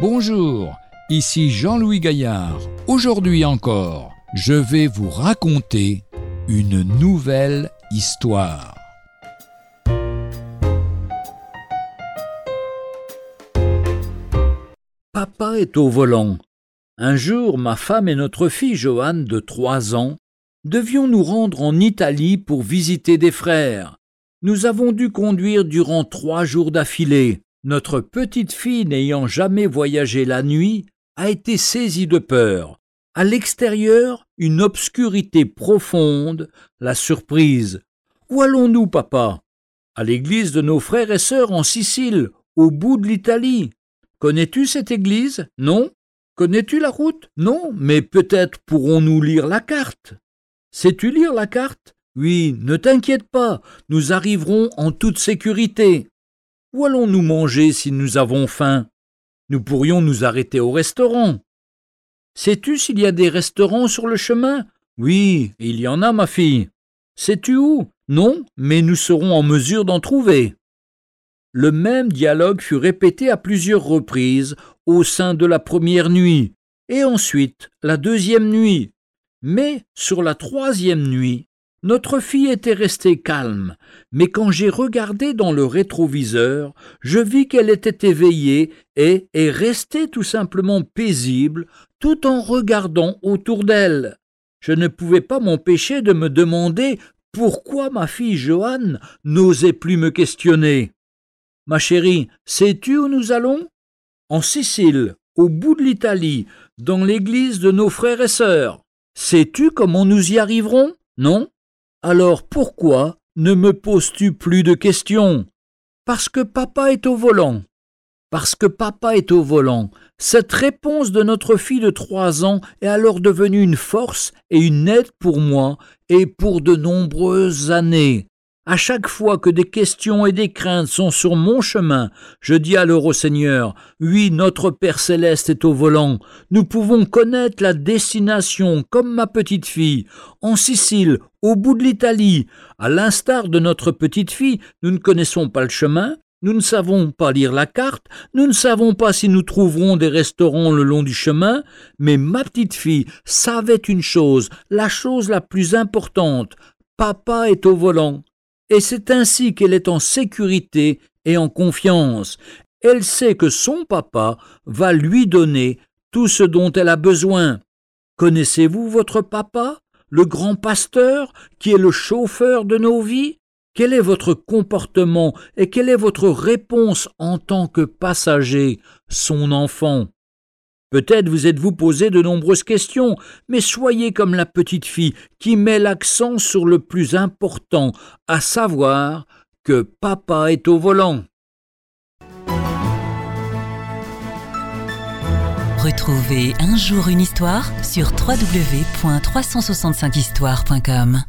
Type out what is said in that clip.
Bonjour, ici Jean-Louis Gaillard. Aujourd'hui encore, je vais vous raconter une nouvelle histoire. Papa est au volant. Un jour, ma femme et notre fille Joanne, de trois ans, devions nous rendre en Italie pour visiter des frères. Nous avons dû conduire durant trois jours d'affilée. Notre petite fille, n'ayant jamais voyagé la nuit, a été saisie de peur. À l'extérieur, une obscurité profonde, la surprise. Où allons-nous, papa? À l'église de nos frères et sœurs en Sicile, au bout de l'Italie. Connais-tu cette église? Non? Connais-tu la route? Non, mais peut-être pourrons-nous lire la carte. Sais-tu lire la carte? Oui, ne t'inquiète pas, nous arriverons en toute sécurité. Où allons-nous manger si nous avons faim? Nous pourrions nous arrêter au restaurant. Sais-tu s'il y a des restaurants sur le chemin? Oui, il y en a, ma fille. Sais-tu où? Non, mais nous serons en mesure d'en trouver. Le même dialogue fut répété à plusieurs reprises au sein de la première nuit, et ensuite la deuxième nuit. Mais sur la troisième nuit, notre fille était restée calme, mais quand j'ai regardé dans le rétroviseur, je vis qu'elle était éveillée et est restée tout simplement paisible, tout en regardant autour d'elle. Je ne pouvais pas m'empêcher de me demander pourquoi ma fille Joanne n'osait plus me questionner. Ma chérie, sais-tu où nous allons? En Sicile, au bout de l'Italie, dans l'église de nos frères et sœurs. Sais-tu comment nous y arriverons? Non? Alors pourquoi ne me poses-tu plus de questions? Parce que papa est au volant. Parce que papa est au volant. Cette réponse de notre fille de trois ans est alors devenue une force et une aide pour moi et pour de nombreuses années. À chaque fois que des questions et des craintes sont sur mon chemin, je dis alors au Seigneur, oui, notre Père céleste est au volant. Nous pouvons connaître la destination comme ma petite fille, en Sicile, au bout de l'Italie. À l'instar de notre petite fille, nous ne connaissons pas le chemin, nous ne savons pas lire la carte, nous ne savons pas si nous trouverons des restaurants le long du chemin, mais ma petite fille savait une chose, la chose la plus importante. Papa est au volant et c'est ainsi qu'elle est en sécurité et en confiance. Elle sait que son papa va lui donner tout ce dont elle a besoin. Connaissez-vous votre papa, le grand pasteur, qui est le chauffeur de nos vies? Quel est votre comportement et quelle est votre réponse en tant que passager, son enfant? Peut-être vous êtes-vous posé de nombreuses questions, mais soyez comme la petite fille qui met l'accent sur le plus important, à savoir que papa est au volant. Retrouvez un jour une histoire sur www.365histoire.com.